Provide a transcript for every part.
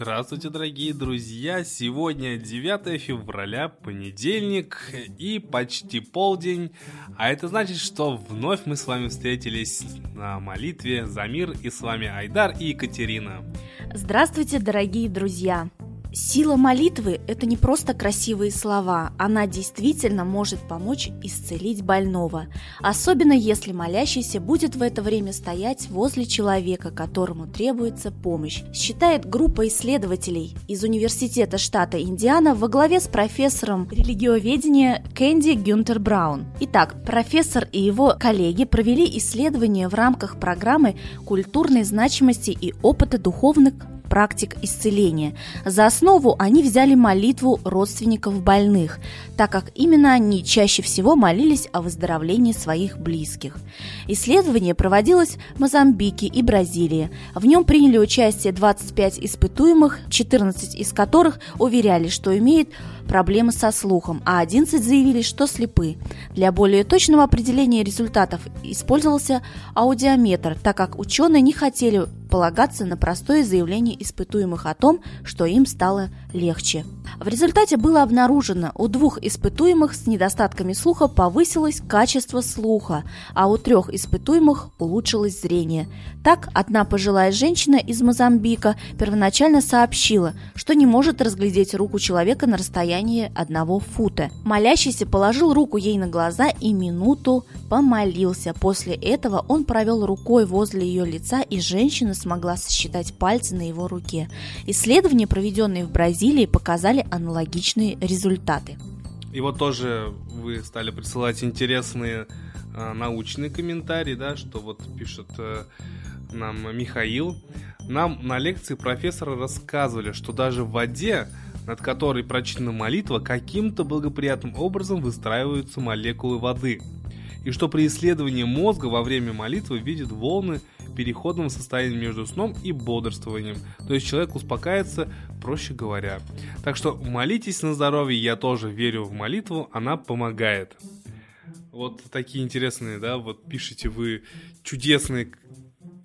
Здравствуйте, дорогие друзья! Сегодня 9 февраля, понедельник и почти полдень. А это значит, что вновь мы с вами встретились на молитве за мир. И с вами Айдар и Екатерина. Здравствуйте, дорогие друзья! Сила молитвы – это не просто красивые слова, она действительно может помочь исцелить больного, особенно если молящийся будет в это время стоять возле человека, которому требуется помощь, считает группа исследователей из Университета штата Индиана во главе с профессором религиоведения Кэнди Гюнтер Браун. Итак, профессор и его коллеги провели исследование в рамках программы культурной значимости и опыта духовных практик исцеления. За основу они взяли молитву родственников больных, так как именно они чаще всего молились о выздоровлении своих близких. Исследование проводилось в Мозамбике и Бразилии. В нем приняли участие 25 испытуемых, 14 из которых уверяли, что имеют проблемы со слухом, а 11 заявили, что слепы. Для более точного определения результатов использовался аудиометр, так как ученые не хотели полагаться на простое заявление испытуемых о том, что им стало легче. В результате было обнаружено, у двух испытуемых с недостатками слуха повысилось качество слуха, а у трех испытуемых улучшилось зрение. Так, одна пожилая женщина из Мозамбика первоначально сообщила, что не может разглядеть руку человека на расстоянии одного фута. Молящийся положил руку ей на глаза и минуту помолился. После этого он провел рукой возле ее лица, и женщина смогла сосчитать пальцы на его руке. Исследования, проведенные в Бразилии, показали аналогичные результаты. И вот тоже вы стали присылать интересные э, научные комментарии, да, что вот пишет э, нам Михаил. Нам на лекции профессора рассказывали, что даже в воде, над которой прочитана молитва, каким-то благоприятным образом выстраиваются молекулы воды. И что при исследовании мозга во время молитвы видит волны переходном состоянии между сном и бодрствованием. То есть человек успокаивается, проще говоря. Так что молитесь на здоровье, я тоже верю в молитву, она помогает. Вот такие интересные, да, вот пишите вы чудесные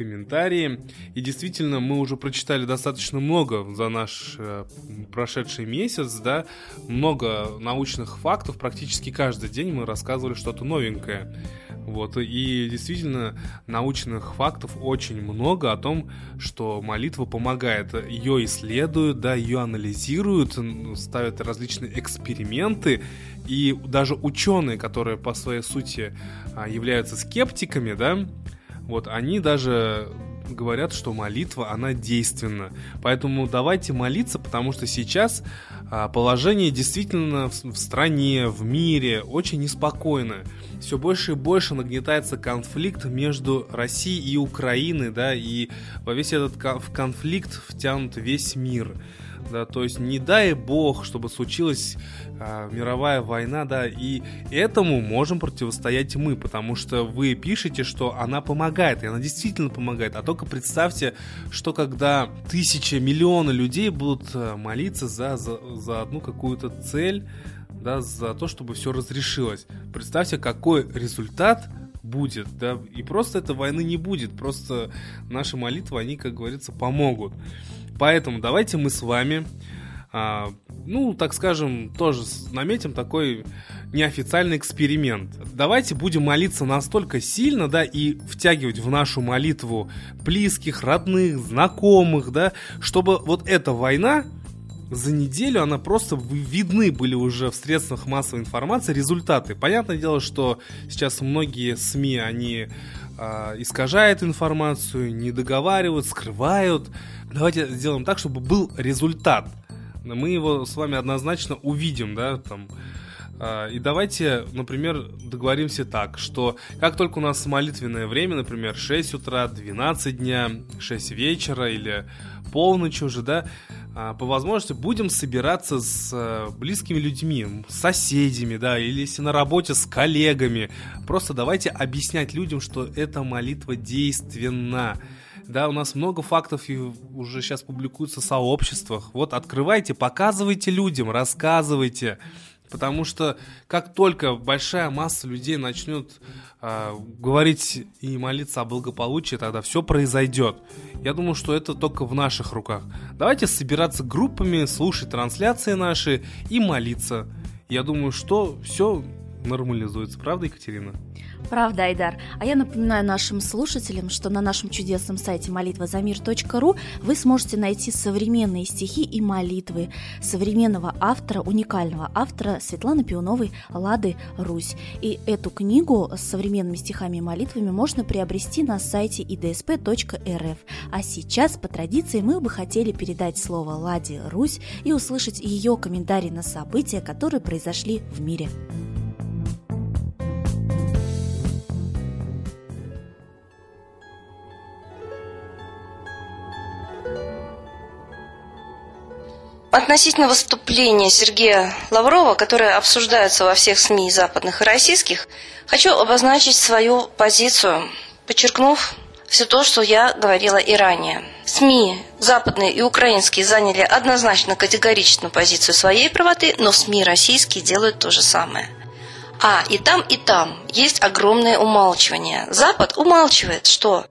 комментарии. И действительно, мы уже прочитали достаточно много за наш э, прошедший месяц, да, много научных фактов, практически каждый день мы рассказывали что-то новенькое. Вот, и действительно, научных фактов очень много о том, что молитва помогает. Ее исследуют, да, ее анализируют, ставят различные эксперименты, и даже ученые, которые по своей сути а, являются скептиками, да, вот они даже говорят, что молитва, она действенна. Поэтому давайте молиться, потому что сейчас а, положение действительно в стране, в мире очень неспокойное. Все больше и больше нагнетается конфликт между Россией и Украиной, да, и во весь этот конфликт втянут весь мир да, то есть не дай бог, чтобы случилась а, мировая война, да, и этому можем противостоять мы, потому что вы пишете, что она помогает, и она действительно помогает, а только представьте, что когда тысячи, миллионы людей будут а, молиться за, за, за одну какую-то цель, да, за то, чтобы все разрешилось. Представьте, какой результат будет, да, и просто этой войны не будет, просто наши молитвы, они, как говорится, помогут. Поэтому давайте мы с вами, а, ну, так скажем, тоже наметим такой неофициальный эксперимент. Давайте будем молиться настолько сильно, да, и втягивать в нашу молитву близких, родных, знакомых, да, чтобы вот эта война, за неделю она просто видны были уже в средствах массовой информации результаты. Понятное дело, что сейчас многие СМИ, они э, искажают информацию, не договаривают, скрывают. Давайте сделаем так, чтобы был результат. Мы его с вами однозначно увидим, да, там. Э, и давайте, например, договоримся так, что как только у нас молитвенное время, например, 6 утра, 12 дня, 6 вечера или полночь уже, да, а, по возможности будем собираться с э, близкими людьми, с соседями, да, или если на работе с коллегами. Просто давайте объяснять людям, что эта молитва действенна. Да, у нас много фактов и уже сейчас публикуются в сообществах. Вот открывайте, показывайте людям, рассказывайте Потому что как только большая масса людей начнет э, говорить и молиться о благополучии, тогда все произойдет. Я думаю, что это только в наших руках. Давайте собираться группами, слушать трансляции наши и молиться. Я думаю, что все нормализуется. Правда, Екатерина? Правда, Айдар. А я напоминаю нашим слушателям, что на нашем чудесном сайте молитвазамир.ру вы сможете найти современные стихи и молитвы современного автора, уникального автора Светланы Пионовой «Лады Русь». И эту книгу с современными стихами и молитвами можно приобрести на сайте idsp.rf. А сейчас, по традиции, мы бы хотели передать слово Ладе Русь и услышать ее комментарий на события, которые произошли в мире. Относительно выступления Сергея Лаврова, которое обсуждается во всех СМИ западных и российских, хочу обозначить свою позицию, подчеркнув все то, что я говорила и ранее. СМИ западные и украинские заняли однозначно категоричную позицию своей правоты, но СМИ российские делают то же самое. А и там, и там есть огромное умалчивание. Запад умалчивает, что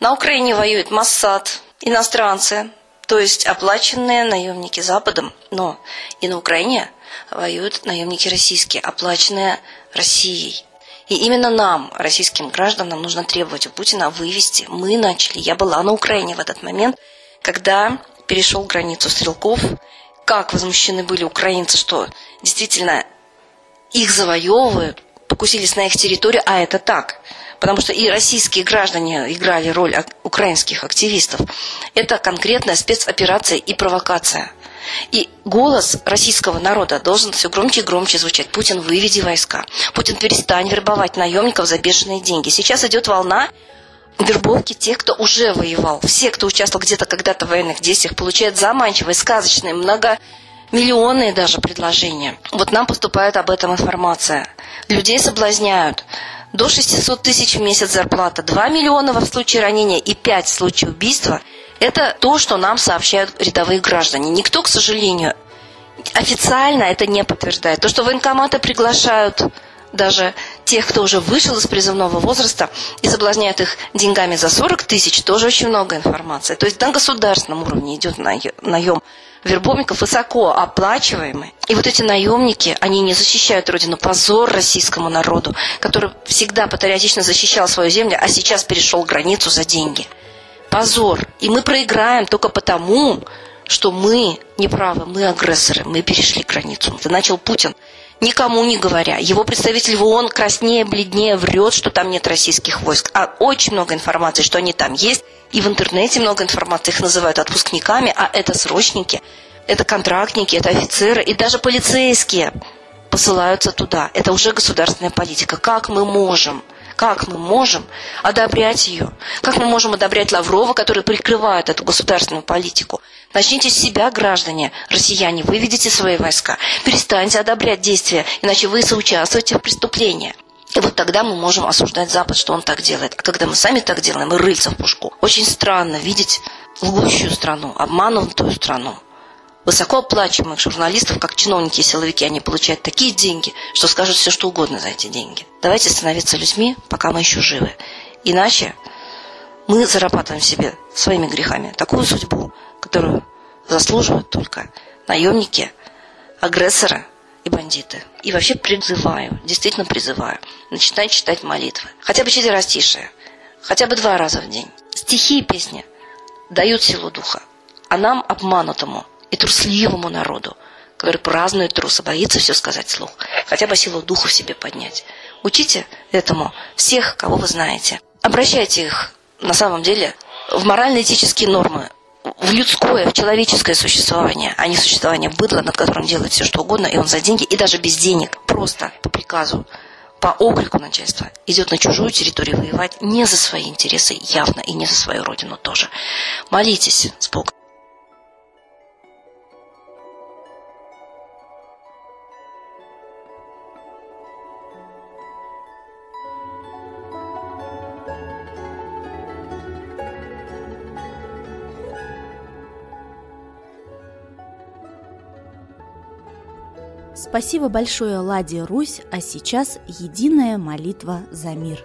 на Украине воюет Моссад, иностранцы, то есть оплаченные наемники Западом, но и на Украине воюют наемники российские, оплаченные Россией. И именно нам, российским гражданам, нужно требовать у Путина вывести. Мы начали, я была на Украине в этот момент, когда перешел границу Стрелков, как возмущены были украинцы, что действительно их завоевывают, покусились на их территорию, а это так – потому что и российские граждане играли роль украинских активистов. Это конкретная спецоперация и провокация. И голос российского народа должен все громче и громче звучать. Путин, выведи войска. Путин, перестань вербовать наемников за бешеные деньги. Сейчас идет волна вербовки тех, кто уже воевал. Все, кто участвовал где-то когда-то в военных действиях, получают заманчивые, сказочные, многомиллионные даже предложения. Вот нам поступает об этом информация. Людей соблазняют до 600 тысяч в месяц зарплата, 2 миллиона в случае ранения и 5 в случае убийства – это то, что нам сообщают рядовые граждане. Никто, к сожалению, официально это не подтверждает. То, что военкоматы приглашают даже тех, кто уже вышел из призывного возраста и соблазняют их деньгами за 40 тысяч, тоже очень много информации. То есть на государственном уровне идет наем вербовников высоко оплачиваемый. И вот эти наемники, они не защищают родину. Позор российскому народу, который всегда патриотично защищал свою землю, а сейчас перешел границу за деньги. Позор. И мы проиграем только потому, что мы неправы, мы агрессоры, мы перешли границу. Это начал Путин никому не говоря. Его представитель в ООН краснее, бледнее врет, что там нет российских войск. А очень много информации, что они там есть. И в интернете много информации, их называют отпускниками, а это срочники, это контрактники, это офицеры и даже полицейские посылаются туда. Это уже государственная политика. Как мы можем как мы можем одобрять ее? Как мы можем одобрять Лаврова, который прикрывает эту государственную политику? Начните с себя, граждане, россияне, выведите свои войска. Перестаньте одобрять действия, иначе вы соучаствуете в преступлении. И вот тогда мы можем осуждать Запад, что он так делает. А когда мы сами так делаем, мы рыльца в пушку. Очень странно видеть лгущую страну, обманутую страну. Высокооплачиваемых журналистов, как чиновники и силовики, они получают такие деньги, что скажут все, что угодно за эти деньги. Давайте становиться людьми, пока мы еще живы. Иначе мы зарабатываем себе своими грехами такую судьбу, которую заслуживают только наемники, агрессоры и бандиты. И вообще призываю, действительно призываю, начинать читать молитвы. Хотя бы четверостишие, хотя бы два раза в день. Стихи и песни дают силу духа. А нам, обманутому и трусливому народу, который празднует труса, боится все сказать вслух, хотя бы силу духа в себе поднять. Учите этому всех, кого вы знаете. Обращайте их, на самом деле, в морально-этические нормы, в людское, в человеческое существование, а не существование быдла, над которым делает все, что угодно, и он за деньги, и даже без денег, просто по приказу, по окрику начальства, идет на чужую территорию воевать не за свои интересы явно, и не за свою родину тоже. Молитесь с Богом. Спасибо большое Ладе Русь, а сейчас единая молитва за мир.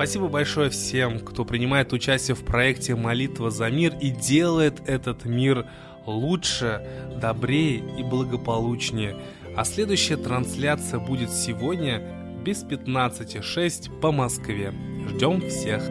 Спасибо большое всем, кто принимает участие в проекте «Молитва за мир» и делает этот мир лучше, добрее и благополучнее. А следующая трансляция будет сегодня без 15.06 по Москве. Ждем всех!